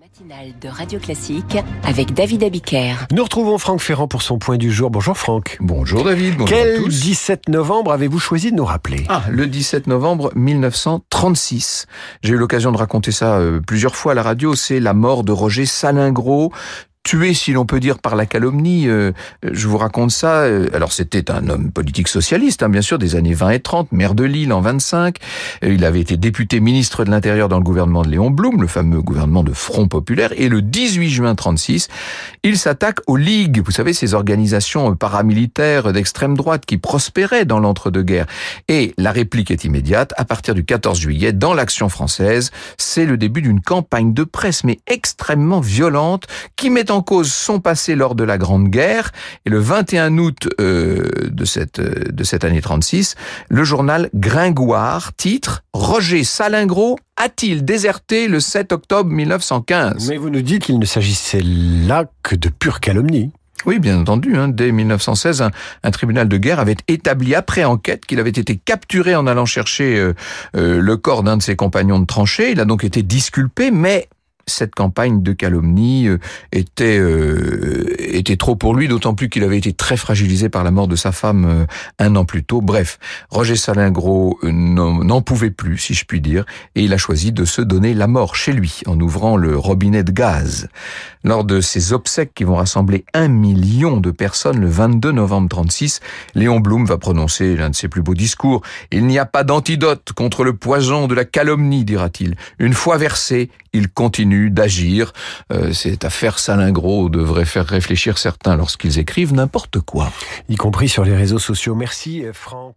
matinale de Radio Classique avec David Abiker. Nous retrouvons Franck Ferrand pour son point du jour. Bonjour Franck. Bonjour David, bonjour à Quel tous. 17 novembre avez-vous choisi de nous rappeler? Ah, le 17 novembre 1936. J'ai eu l'occasion de raconter ça euh, plusieurs fois à la radio. C'est la mort de Roger Salingro, tué, si l'on peut dire, par la calomnie. Euh, je vous raconte ça. Euh, Alors, c'était un homme politique socialiste, hein, bien sûr, des années 20 et 30, maire de Lille en 25. Euh, Il avait été député ministre de l'Intérieur dans le gouvernement de Léon Blum, le fameux gouvernement de Front Populaire. Et le 18 juin 36, il s'attaque aux ligues. Vous savez, ces organisations paramilitaires d'extrême droite qui prospéraient dans l'entre-deux-guerres. Et la réplique est immédiate. À partir du 14 juillet, dans l'action française, c'est le début d'une campagne de presse, mais extrêmement violente, qui met en cause son passé lors de la Grande Guerre. Et le 21 août euh, de cette euh, de cette année 36, le journal Gringoire titre Roger Salingro a-t-il déserté le 7 octobre 1915 Mais vous nous dites qu'il ne s'agissait là que de pure calomnie. Oui, bien entendu. Hein, dès 1916, un, un tribunal de guerre avait établi après enquête qu'il avait été capturé en allant chercher euh, euh, le corps d'un de ses compagnons de tranchée. Il a donc été disculpé, mais cette campagne de calomnie euh, était euh, était trop pour lui, d'autant plus qu'il avait été très fragilisé par la mort de sa femme euh, un an plus tôt. Bref, Roger Salingro euh, n'en pouvait plus, si je puis dire, et il a choisi de se donner la mort chez lui en ouvrant le robinet de gaz. Lors de ces obsèques qui vont rassembler un million de personnes le 22 novembre 36, Léon Blum va prononcer l'un de ses plus beaux discours. Il n'y a pas d'antidote contre le poison de la calomnie, dira-t-il. Une fois versé, il continue d'agir. Euh, cette affaire Salingro devrait faire réfléchir certains lorsqu'ils écrivent n'importe quoi. Y compris sur les réseaux sociaux. Merci Franck.